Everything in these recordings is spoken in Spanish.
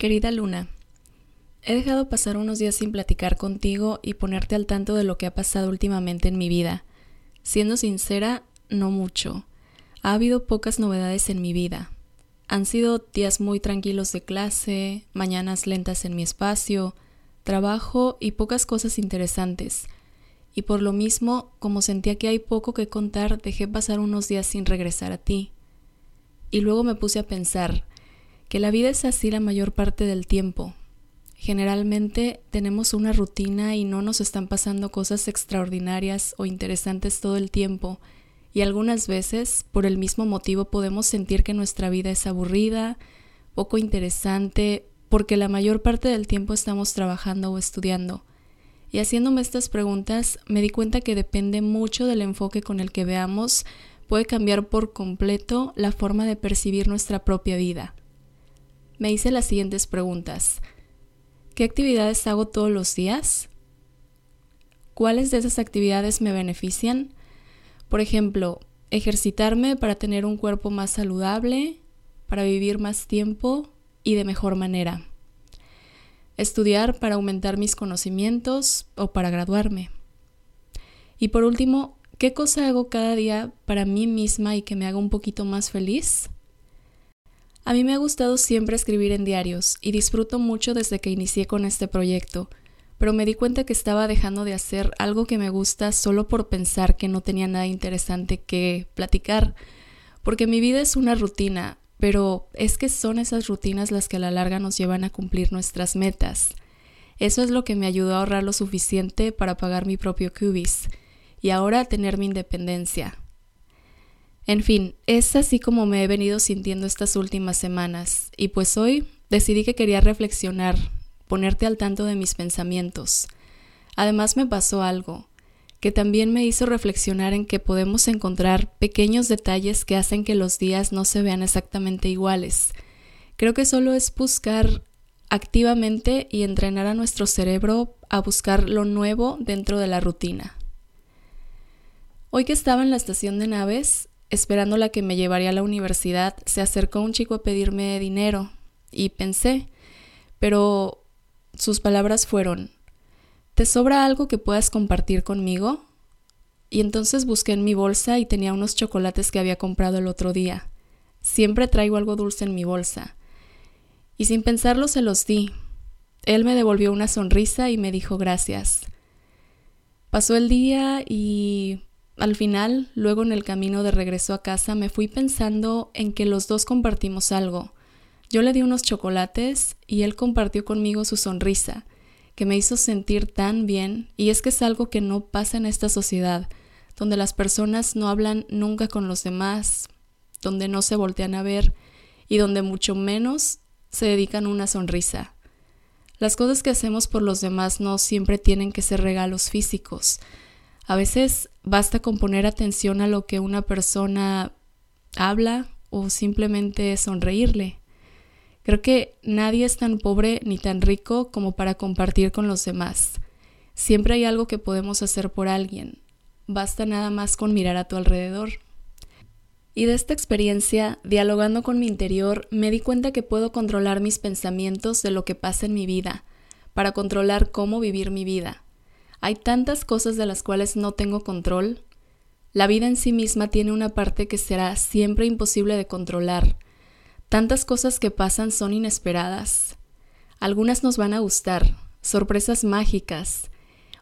Querida Luna, he dejado pasar unos días sin platicar contigo y ponerte al tanto de lo que ha pasado últimamente en mi vida. Siendo sincera, no mucho. Ha habido pocas novedades en mi vida. Han sido días muy tranquilos de clase, mañanas lentas en mi espacio, trabajo y pocas cosas interesantes. Y por lo mismo, como sentía que hay poco que contar, dejé pasar unos días sin regresar a ti. Y luego me puse a pensar, que la vida es así la mayor parte del tiempo. Generalmente tenemos una rutina y no nos están pasando cosas extraordinarias o interesantes todo el tiempo, y algunas veces por el mismo motivo podemos sentir que nuestra vida es aburrida, poco interesante, porque la mayor parte del tiempo estamos trabajando o estudiando. Y haciéndome estas preguntas me di cuenta que depende mucho del enfoque con el que veamos, puede cambiar por completo la forma de percibir nuestra propia vida me hice las siguientes preguntas. ¿Qué actividades hago todos los días? ¿Cuáles de esas actividades me benefician? Por ejemplo, ejercitarme para tener un cuerpo más saludable, para vivir más tiempo y de mejor manera. Estudiar para aumentar mis conocimientos o para graduarme. Y por último, ¿qué cosa hago cada día para mí misma y que me haga un poquito más feliz? A mí me ha gustado siempre escribir en diarios y disfruto mucho desde que inicié con este proyecto, pero me di cuenta que estaba dejando de hacer algo que me gusta solo por pensar que no tenía nada interesante que platicar, porque mi vida es una rutina, pero es que son esas rutinas las que a la larga nos llevan a cumplir nuestras metas. Eso es lo que me ayudó a ahorrar lo suficiente para pagar mi propio cubis y ahora tener mi independencia. En fin, es así como me he venido sintiendo estas últimas semanas, y pues hoy decidí que quería reflexionar, ponerte al tanto de mis pensamientos. Además me pasó algo, que también me hizo reflexionar en que podemos encontrar pequeños detalles que hacen que los días no se vean exactamente iguales. Creo que solo es buscar activamente y entrenar a nuestro cerebro a buscar lo nuevo dentro de la rutina. Hoy que estaba en la estación de naves, esperando la que me llevaría a la universidad, se acercó un chico a pedirme dinero y pensé, pero sus palabras fueron, ¿te sobra algo que puedas compartir conmigo? Y entonces busqué en mi bolsa y tenía unos chocolates que había comprado el otro día. Siempre traigo algo dulce en mi bolsa. Y sin pensarlo se los di. Él me devolvió una sonrisa y me dijo gracias. Pasó el día y al final, luego en el camino de regreso a casa, me fui pensando en que los dos compartimos algo. Yo le di unos chocolates y él compartió conmigo su sonrisa, que me hizo sentir tan bien, y es que es algo que no pasa en esta sociedad, donde las personas no hablan nunca con los demás, donde no se voltean a ver y donde mucho menos se dedican una sonrisa. Las cosas que hacemos por los demás no siempre tienen que ser regalos físicos, a veces basta con poner atención a lo que una persona habla o simplemente sonreírle. Creo que nadie es tan pobre ni tan rico como para compartir con los demás. Siempre hay algo que podemos hacer por alguien. Basta nada más con mirar a tu alrededor. Y de esta experiencia, dialogando con mi interior, me di cuenta que puedo controlar mis pensamientos de lo que pasa en mi vida, para controlar cómo vivir mi vida. Hay tantas cosas de las cuales no tengo control. La vida en sí misma tiene una parte que será siempre imposible de controlar. Tantas cosas que pasan son inesperadas. Algunas nos van a gustar, sorpresas mágicas.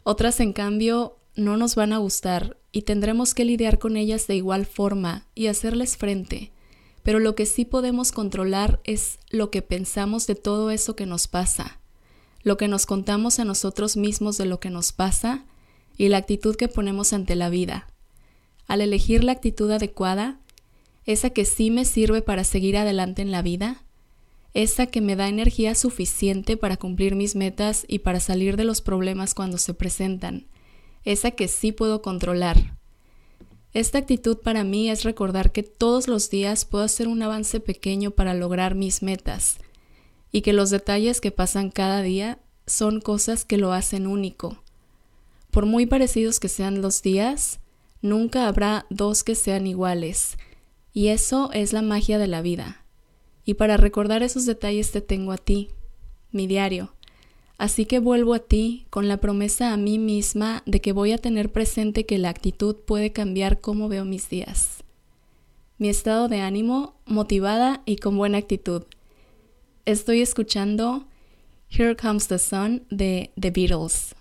Otras, en cambio, no nos van a gustar y tendremos que lidiar con ellas de igual forma y hacerles frente. Pero lo que sí podemos controlar es lo que pensamos de todo eso que nos pasa lo que nos contamos a nosotros mismos de lo que nos pasa y la actitud que ponemos ante la vida. Al elegir la actitud adecuada, esa que sí me sirve para seguir adelante en la vida, esa que me da energía suficiente para cumplir mis metas y para salir de los problemas cuando se presentan, esa que sí puedo controlar. Esta actitud para mí es recordar que todos los días puedo hacer un avance pequeño para lograr mis metas y que los detalles que pasan cada día son cosas que lo hacen único. Por muy parecidos que sean los días, nunca habrá dos que sean iguales, y eso es la magia de la vida. Y para recordar esos detalles te tengo a ti, mi diario. Así que vuelvo a ti con la promesa a mí misma de que voy a tener presente que la actitud puede cambiar cómo veo mis días. Mi estado de ánimo, motivada y con buena actitud. Estoy escuchando Here Comes the Sun de The Beatles.